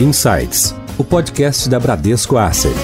Insights, o podcast da Bradesco Asset.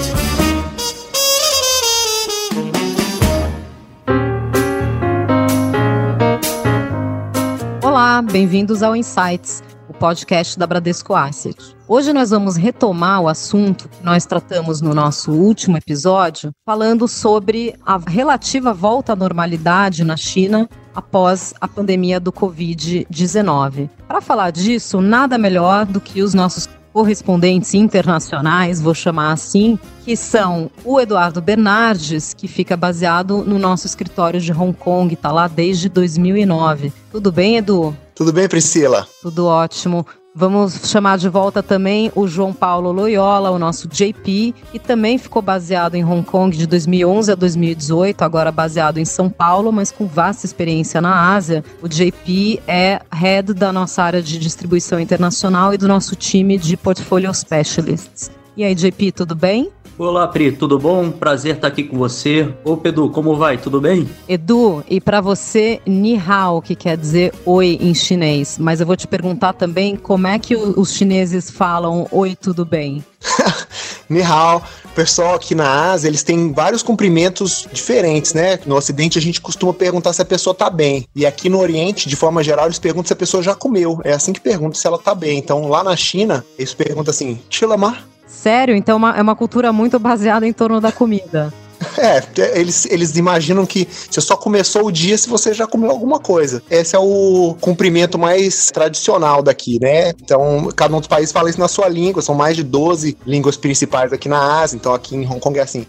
Olá, bem-vindos ao Insights, o podcast da Bradesco Asset. Hoje nós vamos retomar o assunto que nós tratamos no nosso último episódio, falando sobre a relativa volta à normalidade na China após a pandemia do Covid-19. Para falar disso, nada melhor do que os nossos correspondentes internacionais, vou chamar assim, que são o Eduardo Bernardes, que fica baseado no nosso escritório de Hong Kong, está lá desde 2009. Tudo bem, Edu? Tudo bem, Priscila? Tudo ótimo. Vamos chamar de volta também o João Paulo Loyola, o nosso JP, que também ficou baseado em Hong Kong de 2011 a 2018, agora baseado em São Paulo, mas com vasta experiência na Ásia. O JP é head da nossa área de distribuição internacional e do nosso time de Portfolio Specialists. E aí, JP, tudo bem? Olá, Pri, tudo bom? Prazer estar aqui com você. Ô, Pedro, como vai? Tudo bem? Edu, e para você, ni hao, que quer dizer oi em chinês. Mas eu vou te perguntar também como é que os chineses falam oi, tudo bem? ni hao. Pessoal aqui na Ásia, eles têm vários cumprimentos diferentes, né? No Ocidente, a gente costuma perguntar se a pessoa tá bem. E aqui no Oriente, de forma geral, eles perguntam se a pessoa já comeu. É assim que perguntam se ela tá bem. Então, lá na China, eles perguntam assim, chilamar? Sério? Então é uma, é uma cultura muito baseada em torno da comida. É, eles, eles imaginam que você só começou o dia se você já comeu alguma coisa. Esse é o cumprimento mais tradicional daqui, né? Então, cada um dos países fala isso na sua língua. São mais de 12 línguas principais aqui na Ásia. Então, aqui em Hong Kong é assim.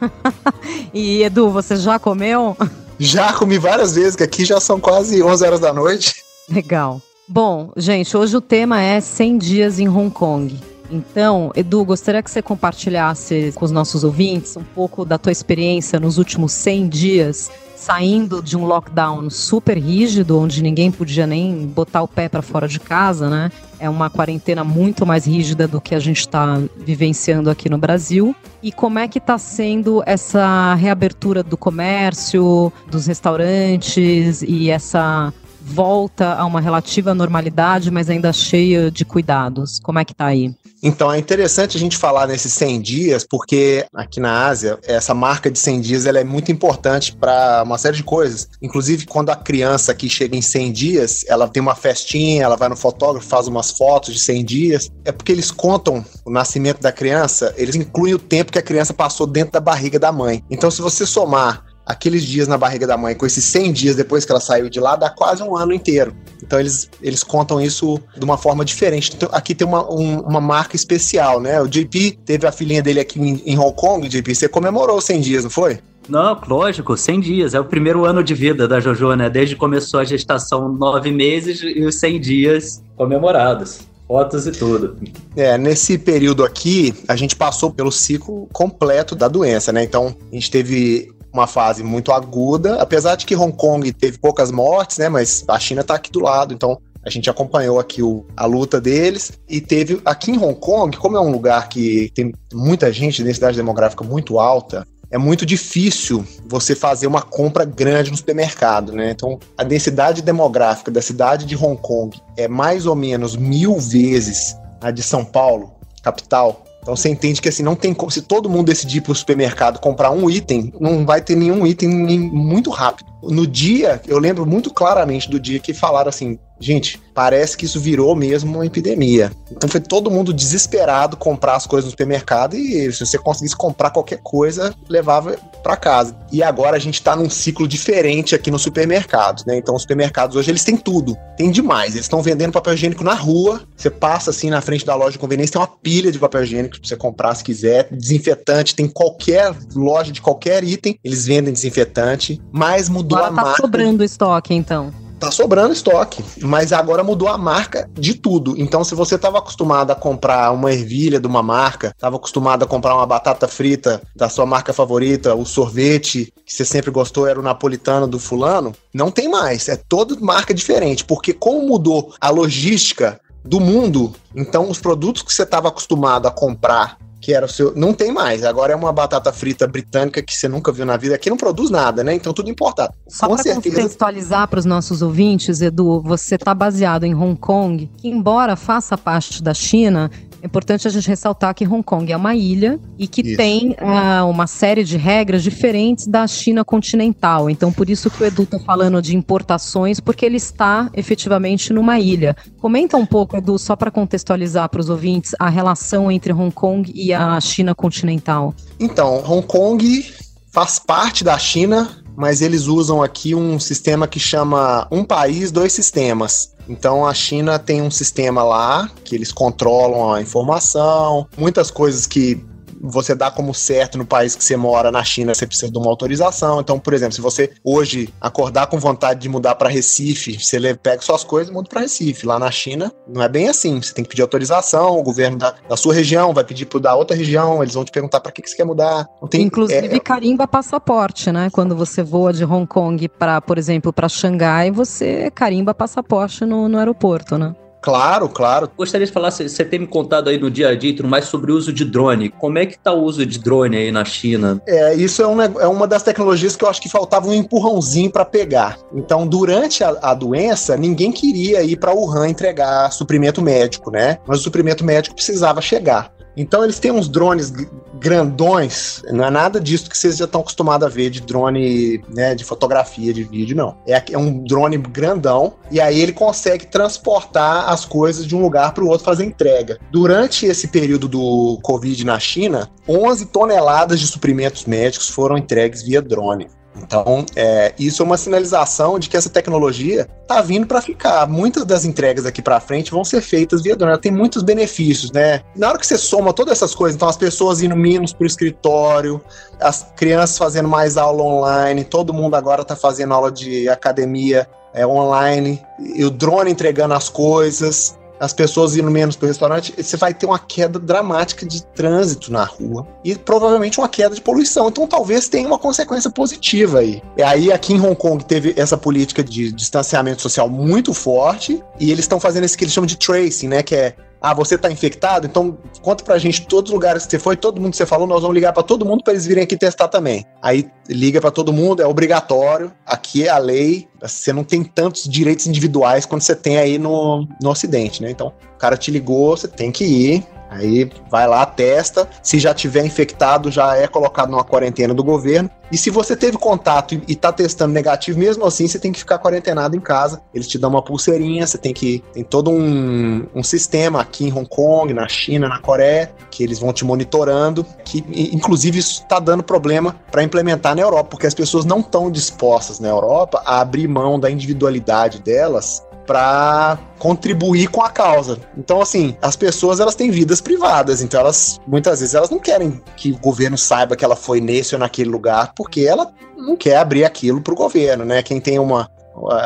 e Edu, você já comeu? Já comi várias vezes, que aqui já são quase 11 horas da noite. Legal. Bom, gente, hoje o tema é 100 dias em Hong Kong. Então, Edu, gostaria que você compartilhasse com os nossos ouvintes um pouco da tua experiência nos últimos 100 dias, saindo de um lockdown super rígido, onde ninguém podia nem botar o pé para fora de casa, né? É uma quarentena muito mais rígida do que a gente está vivenciando aqui no Brasil. E como é que está sendo essa reabertura do comércio, dos restaurantes e essa volta a uma relativa normalidade, mas ainda cheia de cuidados? Como é que está aí? Então é interessante a gente falar nesses 100 dias, porque aqui na Ásia, essa marca de 100 dias ela é muito importante para uma série de coisas. Inclusive, quando a criança aqui chega em 100 dias, ela tem uma festinha, ela vai no fotógrafo, faz umas fotos de 100 dias. É porque eles contam o nascimento da criança, eles incluem o tempo que a criança passou dentro da barriga da mãe. Então, se você somar aqueles dias na barriga da mãe com esses 100 dias depois que ela saiu de lá, dá quase um ano inteiro. Então eles, eles contam isso de uma forma diferente. Então, aqui tem uma, um, uma marca especial, né? O JP teve a filhinha dele aqui em, em Hong Kong, JP, você comemorou 100 dias, não foi? Não, lógico, 100 dias. É o primeiro ano de vida da Jojo, né? Desde que começou a gestação, nove meses e os 100 dias comemorados fotos e tudo. É, nesse período aqui, a gente passou pelo ciclo completo da doença, né? Então, a gente teve uma fase muito aguda, apesar de que Hong Kong teve poucas mortes, né? Mas a China está aqui do lado, então a gente acompanhou aqui o, a luta deles e teve aqui em Hong Kong, como é um lugar que tem muita gente, densidade demográfica muito alta, é muito difícil você fazer uma compra grande no supermercado, né? Então, a densidade demográfica da cidade de Hong Kong é mais ou menos mil vezes a de São Paulo, capital. Então você entende que assim, não tem como. Se todo mundo decidir para o supermercado comprar um item, não vai ter nenhum item muito rápido. No dia, eu lembro muito claramente do dia que falaram assim: Gente, parece que isso virou mesmo uma epidemia. Então foi todo mundo desesperado comprar as coisas no supermercado e se você conseguisse comprar qualquer coisa, levava para casa. E agora a gente tá num ciclo diferente aqui no supermercado, né? Então os supermercados hoje eles têm tudo, tem demais. Eles estão vendendo papel higiênico na rua. Você passa assim na frente da loja de conveniência, tem uma pilha de papel higiênico para você comprar se quiser, desinfetante, tem qualquer loja de qualquer item, eles vendem desinfetante, mas mudou agora a tá marca. sobrando estoque então tá sobrando estoque, mas agora mudou a marca de tudo. Então, se você estava acostumado a comprar uma ervilha de uma marca, estava acostumado a comprar uma batata frita da sua marca favorita, o sorvete que você sempre gostou era o napolitano do fulano, não tem mais. É toda marca diferente, porque como mudou a logística do mundo, então os produtos que você estava acostumado a comprar que era o seu. Não tem mais. Agora é uma batata frita britânica que você nunca viu na vida. Aqui não produz nada, né? Então tudo importado. Só para contextualizar para os nossos ouvintes, Edu, você está baseado em Hong Kong, que embora faça parte da China, é importante a gente ressaltar que Hong Kong é uma ilha e que isso. tem uh, uma série de regras diferentes da China continental. Então, por isso que o Edu está falando de importações, porque ele está efetivamente numa ilha. Comenta um pouco, Edu, só para contextualizar para os ouvintes a relação entre Hong Kong e a China continental. Então, Hong Kong faz parte da China, mas eles usam aqui um sistema que chama um país, dois sistemas. Então a China tem um sistema lá que eles controlam a informação, muitas coisas que você dá como certo no país que você mora, na China, você precisa de uma autorização. Então, por exemplo, se você hoje acordar com vontade de mudar para Recife, você pega suas coisas e muda para Recife. Lá na China, não é bem assim. Você tem que pedir autorização, o governo da, da sua região vai pedir para da outra região, eles vão te perguntar para que, que você quer mudar. Tem, Inclusive, é, carimba passaporte, né? Quando você voa de Hong Kong para, por exemplo, para Xangai, você carimba passaporte no, no aeroporto, né? Claro, claro. Gostaria de falar, você tem me contado aí no dia a dia e tudo mais sobre o uso de drone. Como é que tá o uso de drone aí na China? É, isso é, um, é uma das tecnologias que eu acho que faltava um empurrãozinho para pegar. Então, durante a, a, doença, ninguém queria ir para Wuhan entregar suprimento médico, né? Mas o suprimento médico precisava chegar. Então eles têm uns drones grandões, não é nada disso que vocês já estão acostumados a ver de drone, né, de fotografia, de vídeo, não. É, é um drone grandão e aí ele consegue transportar as coisas de um lugar para o outro fazer entrega. Durante esse período do Covid na China, 11 toneladas de suprimentos médicos foram entregues via drone. Então, é, isso é uma sinalização de que essa tecnologia está vindo para ficar. Muitas das entregas daqui para frente vão ser feitas via drone. Ela tem muitos benefícios, né? Na hora que você soma todas essas coisas, então as pessoas indo menos para o escritório, as crianças fazendo mais aula online, todo mundo agora está fazendo aula de academia é, online, e o drone entregando as coisas as pessoas indo menos para o restaurante, você vai ter uma queda dramática de trânsito na rua e provavelmente uma queda de poluição. Então talvez tenha uma consequência positiva aí. E aí aqui em Hong Kong teve essa política de distanciamento social muito forte e eles estão fazendo esse que eles chamam de tracing, né, que é ah, você tá infectado? Então conta pra gente todos os lugares que você foi, todo mundo que você falou, nós vamos ligar para todo mundo para eles virem aqui testar também. Aí liga para todo mundo, é obrigatório. Aqui é a lei, você não tem tantos direitos individuais quanto você tem aí no, no Ocidente, né? Então, o cara te ligou, você tem que ir, Aí vai lá, testa. Se já tiver infectado, já é colocado numa quarentena do governo. E se você teve contato e está testando negativo, mesmo assim, você tem que ficar quarentenado em casa. Eles te dão uma pulseirinha, você tem que. Tem todo um, um sistema aqui em Hong Kong, na China, na Coreia, que eles vão te monitorando. Que inclusive isso está dando problema para implementar na Europa, porque as pessoas não estão dispostas na Europa a abrir mão da individualidade delas para contribuir com a causa. Então, assim, as pessoas elas têm vidas privadas, então elas muitas vezes elas não querem que o governo saiba que ela foi nesse ou naquele lugar, porque ela não quer abrir aquilo para o governo, né? Quem tem uma,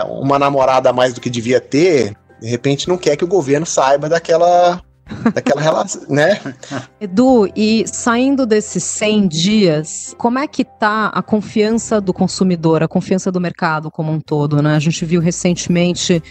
uma namorada a mais do que devia ter, de repente não quer que o governo saiba daquela daquela relação, né? Edu, e saindo desses 100 dias, como é que tá a confiança do consumidor, a confiança do mercado como um todo, né? A gente viu recentemente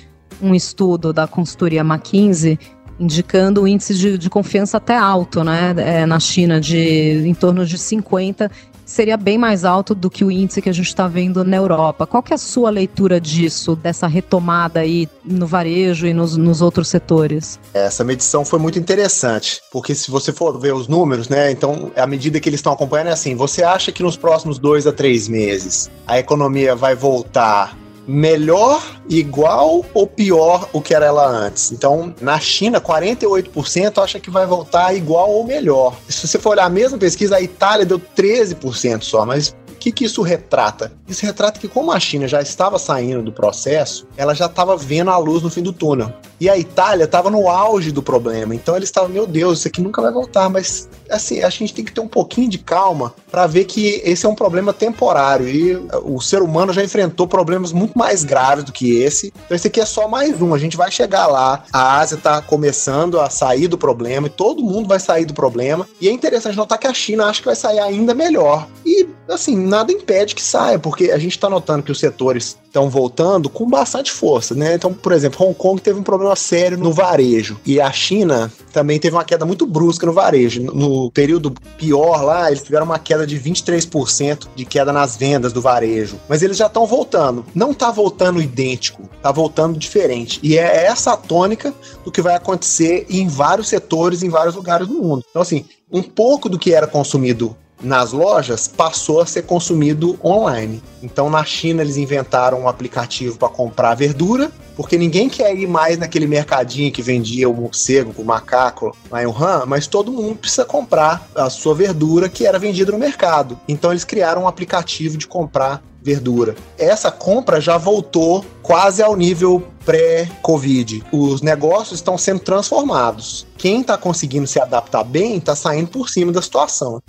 um estudo da consultoria McKinsey indicando o índice de, de confiança até alto, né, é, na China, de em torno de 50, seria bem mais alto do que o índice que a gente está vendo na Europa. Qual que é a sua leitura disso, dessa retomada aí no varejo e nos, nos outros setores? Essa medição foi muito interessante, porque se você for ver os números, né, então à medida que eles estão acompanhando é assim, você acha que nos próximos dois a três meses a economia vai voltar melhor, igual ou pior o que era ela antes. Então, na China, 48% acha que vai voltar igual ou melhor. Se você for olhar a mesma pesquisa, a Itália deu 13% só, mas o que, que isso retrata? Isso retrata que, como a China já estava saindo do processo, ela já estava vendo a luz no fim do túnel. E a Itália estava no auge do problema. Então eles estavam, meu Deus, isso aqui nunca vai voltar. Mas, assim, a gente tem que ter um pouquinho de calma para ver que esse é um problema temporário. E o ser humano já enfrentou problemas muito mais graves do que esse. Então, esse aqui é só mais um. A gente vai chegar lá. A Ásia está começando a sair do problema e todo mundo vai sair do problema. E é interessante notar que a China acha que vai sair ainda melhor. E, assim, nada impede que saia, porque porque a gente está notando que os setores estão voltando com bastante força, né? Então, por exemplo, Hong Kong teve um problema sério no varejo e a China também teve uma queda muito brusca no varejo. No período pior lá, eles tiveram uma queda de 23% de queda nas vendas do varejo. Mas eles já estão voltando. Não está voltando idêntico, está voltando diferente. E é essa a tônica do que vai acontecer em vários setores, em vários lugares do mundo. Então, assim, um pouco do que era consumido nas lojas passou a ser consumido online. Então, na China, eles inventaram um aplicativo para comprar verdura, porque ninguém quer ir mais naquele mercadinho que vendia o morcego, o macaco lá em Wuhan, mas todo mundo precisa comprar a sua verdura que era vendida no mercado. Então, eles criaram um aplicativo de comprar verdura. Essa compra já voltou quase ao nível pré-Covid. Os negócios estão sendo transformados. Quem está conseguindo se adaptar bem está saindo por cima da situação.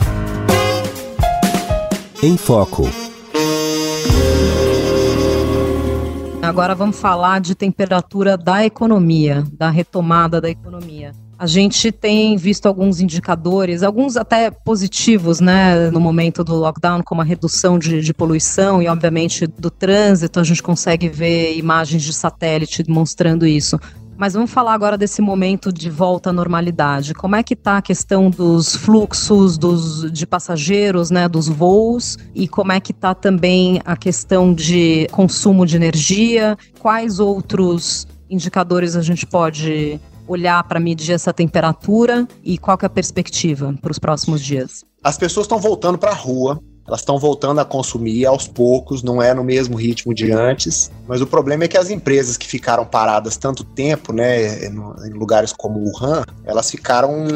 Em Foco. Agora vamos falar de temperatura da economia, da retomada da economia. A gente tem visto alguns indicadores, alguns até positivos, né, no momento do lockdown, como a redução de, de, poluição e, obviamente, do trânsito. A gente consegue ver imagens de satélite demonstrando isso. Mas vamos falar agora desse momento de volta à normalidade. Como é que está a questão dos fluxos dos, de passageiros, né, dos voos, e como é que está também a questão de consumo de energia? Quais outros indicadores a gente pode olhar para medir essa temperatura e qual é a perspectiva para os próximos dias? As pessoas estão voltando para a rua, elas estão voltando a consumir aos poucos, não é no mesmo ritmo de antes. Mas o problema é que as empresas que ficaram paradas tanto tempo, né, em lugares como Wuhan, elas ficaram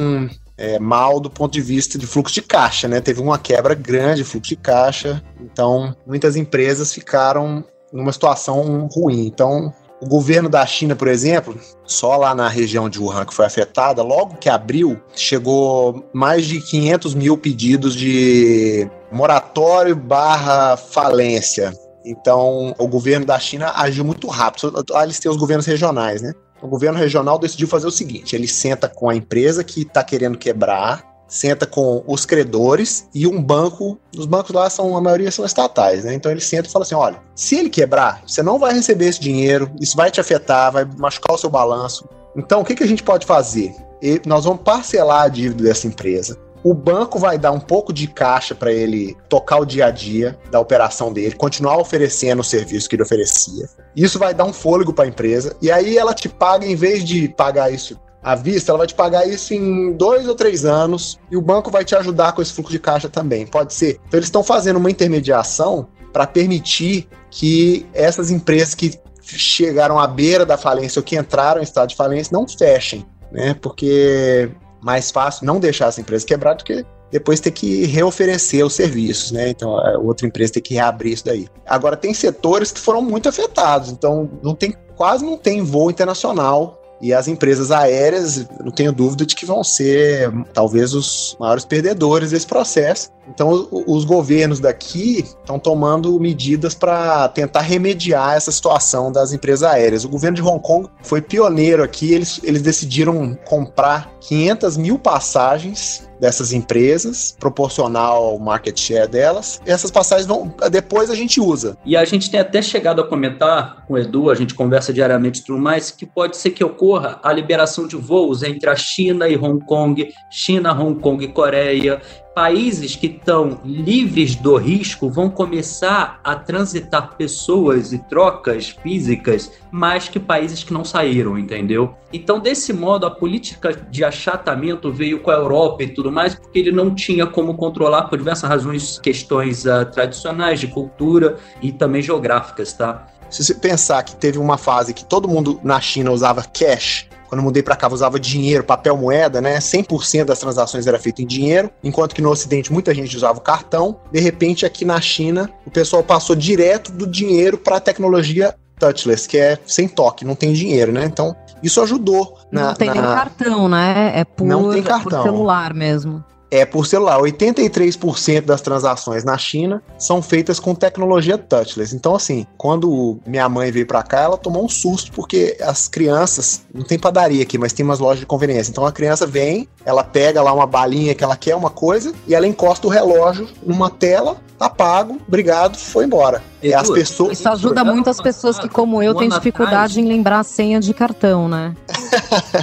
é, mal do ponto de vista de fluxo de caixa, né? Teve uma quebra grande de fluxo de caixa, então muitas empresas ficaram numa situação ruim. Então o governo da China, por exemplo, só lá na região de Wuhan que foi afetada, logo que abriu, chegou mais de 500 mil pedidos de moratório barra falência. Então, o governo da China agiu muito rápido. Lá eles têm os governos regionais, né? O governo regional decidiu fazer o seguinte: ele senta com a empresa que está querendo quebrar, senta com os credores e um banco. Os bancos lá são, a maioria são estatais, né? Então ele senta e fala assim: olha, se ele quebrar, você não vai receber esse dinheiro, isso vai te afetar, vai machucar o seu balanço. Então o que, que a gente pode fazer? E nós vamos parcelar a dívida dessa empresa. O banco vai dar um pouco de caixa para ele tocar o dia a dia da operação dele, continuar oferecendo o serviço que ele oferecia. Isso vai dar um fôlego para a empresa e aí ela te paga, em vez de pagar isso à vista, ela vai te pagar isso em dois ou três anos e o banco vai te ajudar com esse fluxo de caixa também. Pode ser. Então, eles estão fazendo uma intermediação para permitir que essas empresas que chegaram à beira da falência ou que entraram em estado de falência não fechem, né? Porque mais fácil não deixar essa empresa quebrar do que depois ter que reoferecer os serviços, né? Então, a outra empresa tem que reabrir isso daí. Agora, tem setores que foram muito afetados, então não tem, quase não tem voo internacional e as empresas aéreas, não tenho dúvida de que vão ser talvez os maiores perdedores desse processo. Então, os governos daqui estão tomando medidas para tentar remediar essa situação das empresas aéreas. O governo de Hong Kong foi pioneiro aqui, eles, eles decidiram comprar 500 mil passagens dessas empresas, proporcional ao market share delas. Essas passagens vão, depois a gente usa. E a gente tem até chegado a comentar com o Edu, a gente conversa diariamente e tudo mais, que pode ser que ocorra a liberação de voos entre a China e Hong Kong, China, Hong Kong e Coreia, países que estão livres do risco vão começar a transitar pessoas e trocas físicas mais que países que não saíram, entendeu? Então, desse modo, a política de achatamento veio com a Europa e tudo mais, porque ele não tinha como controlar por diversas razões, questões uh, tradicionais de cultura e também geográficas, tá? Se você pensar que teve uma fase que todo mundo na China usava cash, quando eu mudei para cá, eu usava dinheiro, papel moeda, né? 100% das transações era feito em dinheiro, enquanto que no Ocidente muita gente usava o cartão. De repente, aqui na China, o pessoal passou direto do dinheiro para a tecnologia touchless, que é sem toque, não tem dinheiro, né? Então, isso ajudou. Na, não tem na... nem cartão, né? É por, não tem cartão. por celular mesmo é por celular. 83% das transações na China são feitas com tecnologia touchless. Então, assim, quando minha mãe veio para cá, ela tomou um susto porque as crianças, não tem padaria aqui, mas tem umas lojas de conveniência. Então, a criança vem, ela pega lá uma balinha que ela quer uma coisa e ela encosta o relógio numa tela tá pago, obrigado, foi embora. E as pessoas. Isso ajuda muito as pessoas que, como eu, têm dificuldade em lembrar a senha de cartão, né?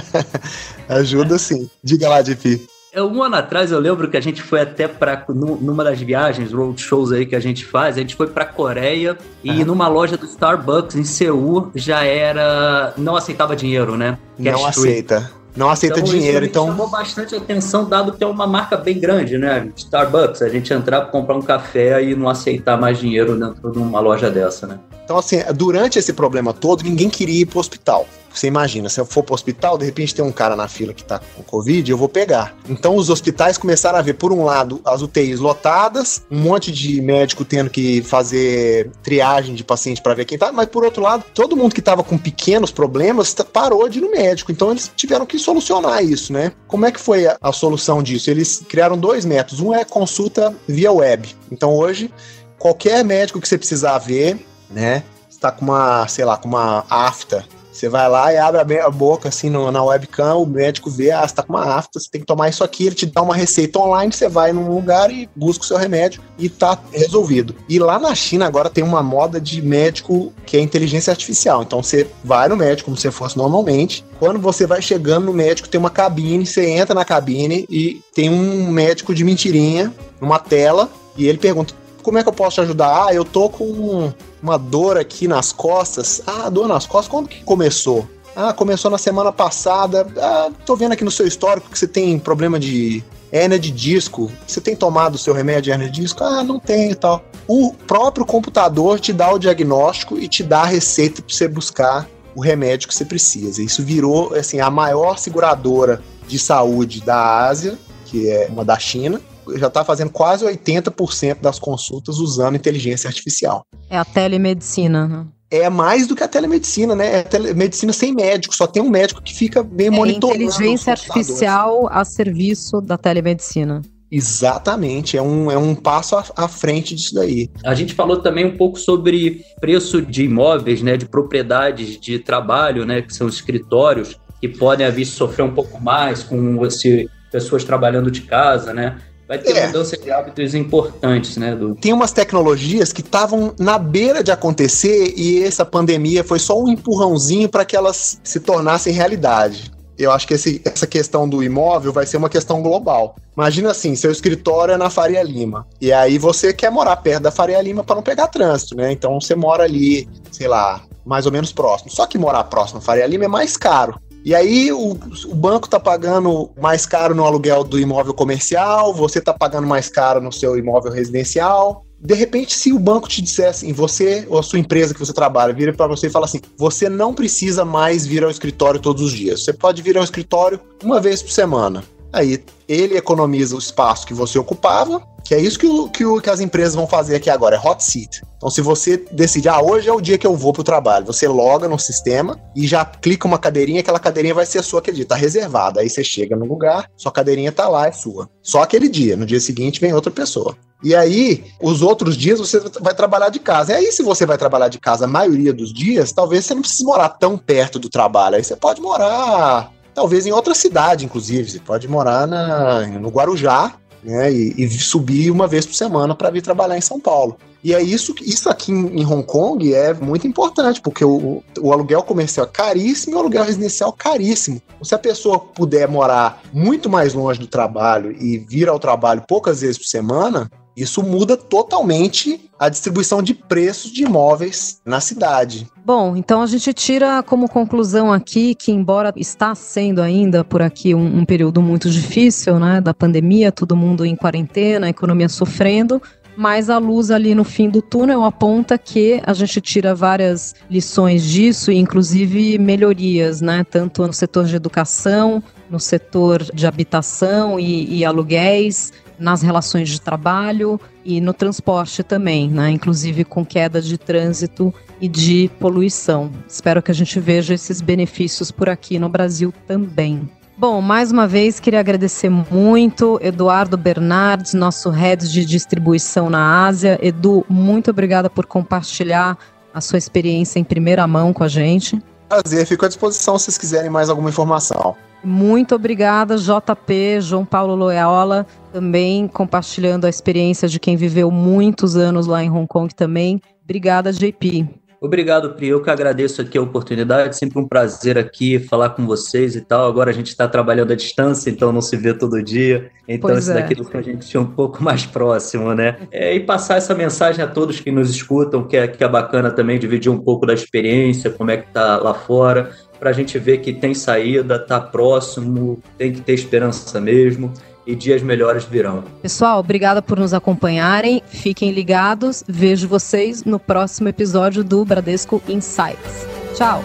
ajuda sim. Diga lá, Dipi. É, um ano atrás eu lembro que a gente foi até para numa das viagens, road shows aí que a gente faz, a gente foi para Coreia e numa loja do Starbucks em Seul já era não aceitava dinheiro, né? Cash não aceita. Não aceita então, dinheiro, isso então. chamou bastante atenção, dado que é uma marca bem grande, né? Starbucks, a gente entrar para comprar um café e não aceitar mais dinheiro dentro de uma loja dessa, né? Então, assim, durante esse problema todo, ninguém queria ir pro hospital. Você imagina, se eu for pro hospital, de repente tem um cara na fila que tá com Covid, eu vou pegar. Então os hospitais começaram a ver, por um lado, as UTIs lotadas, um monte de médico tendo que fazer triagem de paciente para ver quem tá, mas por outro lado, todo mundo que tava com pequenos problemas parou de ir no médico. Então eles tiveram que solucionar isso, né? Como é que foi a, a solução disso? Eles criaram dois métodos. Um é consulta via web. Então hoje, qualquer médico que você precisar ver, né? Está com uma, sei lá, com uma afta você vai lá e abre a boca assim no, na webcam, o médico vê, ah, você tá com uma afta, você tem que tomar isso aqui, ele te dá uma receita online, você vai num lugar e busca o seu remédio e tá resolvido. E lá na China agora tem uma moda de médico que é inteligência artificial. Então você vai no médico como se fosse normalmente. Quando você vai chegando no médico, tem uma cabine, você entra na cabine e tem um médico de mentirinha numa tela e ele pergunta: como é que eu posso te ajudar? Ah, eu tô com uma dor aqui nas costas. Ah, dor nas costas, quando que começou? Ah, começou na semana passada. Ah, tô vendo aqui no seu histórico que você tem problema de hérnia de disco. Você tem tomado o seu remédio de hérnia de disco? Ah, não tenho e tal. O próprio computador te dá o diagnóstico e te dá a receita para você buscar o remédio que você precisa. Isso virou assim a maior seguradora de saúde da Ásia, que é uma da China, já está fazendo quase 80% das consultas usando inteligência artificial. É a telemedicina, né? é mais do que a telemedicina, né? É telemedicina sem médico, só tem um médico que fica bem é monitorando. Inteligência artificial a serviço da telemedicina. Exatamente, é um, é um passo à, à, frente disso daí. A gente falou também um pouco sobre preço de imóveis, né, de propriedades de trabalho, né, que são escritórios, que podem vir sofrer um pouco mais com esse, pessoas trabalhando de casa, né? Vai ter é. mudança de hábitos importantes, né? Do... Tem umas tecnologias que estavam na beira de acontecer e essa pandemia foi só um empurrãozinho para que elas se tornassem realidade. Eu acho que esse, essa questão do imóvel vai ser uma questão global. Imagina assim, seu escritório é na Faria Lima. E aí você quer morar perto da Faria Lima para não pegar trânsito, né? Então você mora ali, sei lá, mais ou menos próximo. Só que morar próximo da Faria Lima é mais caro. E aí o, o banco está pagando mais caro no aluguel do imóvel comercial, você está pagando mais caro no seu imóvel residencial. De repente, se o banco te dissesse, assim, você ou a sua empresa que você trabalha vira para você e fala assim: você não precisa mais vir ao escritório todos os dias. Você pode vir ao escritório uma vez por semana. Aí ele economiza o espaço que você ocupava, que é isso que, o, que, o, que as empresas vão fazer aqui agora, é hot seat. Então, se você decide, ah, hoje é o dia que eu vou para o trabalho, você loga no sistema e já clica uma cadeirinha, aquela cadeirinha vai ser sua aquele dia, tá reservada. Aí você chega no lugar, sua cadeirinha tá lá, é sua. Só aquele dia, no dia seguinte vem outra pessoa. E aí, os outros dias você vai trabalhar de casa. E aí, se você vai trabalhar de casa a maioria dos dias, talvez você não precise morar tão perto do trabalho. Aí você pode morar talvez em outra cidade, inclusive. Você pode morar na, no Guarujá né, e, e subir uma vez por semana para vir trabalhar em São Paulo. E é isso, isso aqui em Hong Kong é muito importante, porque o, o aluguel comercial é caríssimo e o aluguel residencial é caríssimo. Se a pessoa puder morar muito mais longe do trabalho e vir ao trabalho poucas vezes por semana, isso muda totalmente a distribuição de preços de imóveis na cidade. Bom, então a gente tira como conclusão aqui que, embora está sendo ainda por aqui um, um período muito difícil, né, da pandemia, todo mundo em quarentena, a economia sofrendo, mas a luz ali no fim do túnel aponta que a gente tira várias lições disso, inclusive melhorias, né? Tanto no setor de educação, no setor de habitação e, e aluguéis, nas relações de trabalho e no transporte também, né? inclusive com queda de trânsito e de poluição. Espero que a gente veja esses benefícios por aqui no Brasil também. Bom, mais uma vez queria agradecer muito Eduardo Bernardes, nosso head de distribuição na Ásia. Edu, muito obrigada por compartilhar a sua experiência em primeira mão com a gente. Prazer, fico à disposição se vocês quiserem mais alguma informação. Muito obrigada, JP, João Paulo Loyola, também compartilhando a experiência de quem viveu muitos anos lá em Hong Kong também. Obrigada, JP. Obrigado, Pri. Eu que agradeço aqui a oportunidade. Sempre um prazer aqui falar com vocês e tal. Agora a gente está trabalhando à distância, então não se vê todo dia. Então pois isso é. daqui é a gente um pouco mais próximo, né? É, e passar essa mensagem a todos que nos escutam, que é, que é bacana também dividir um pouco da experiência, como é que tá lá fora, para a gente ver que tem saída, tá próximo, tem que ter esperança mesmo e dias melhores virão. Pessoal, obrigada por nos acompanharem. Fiquem ligados. Vejo vocês no próximo episódio do Bradesco Insights. Tchau.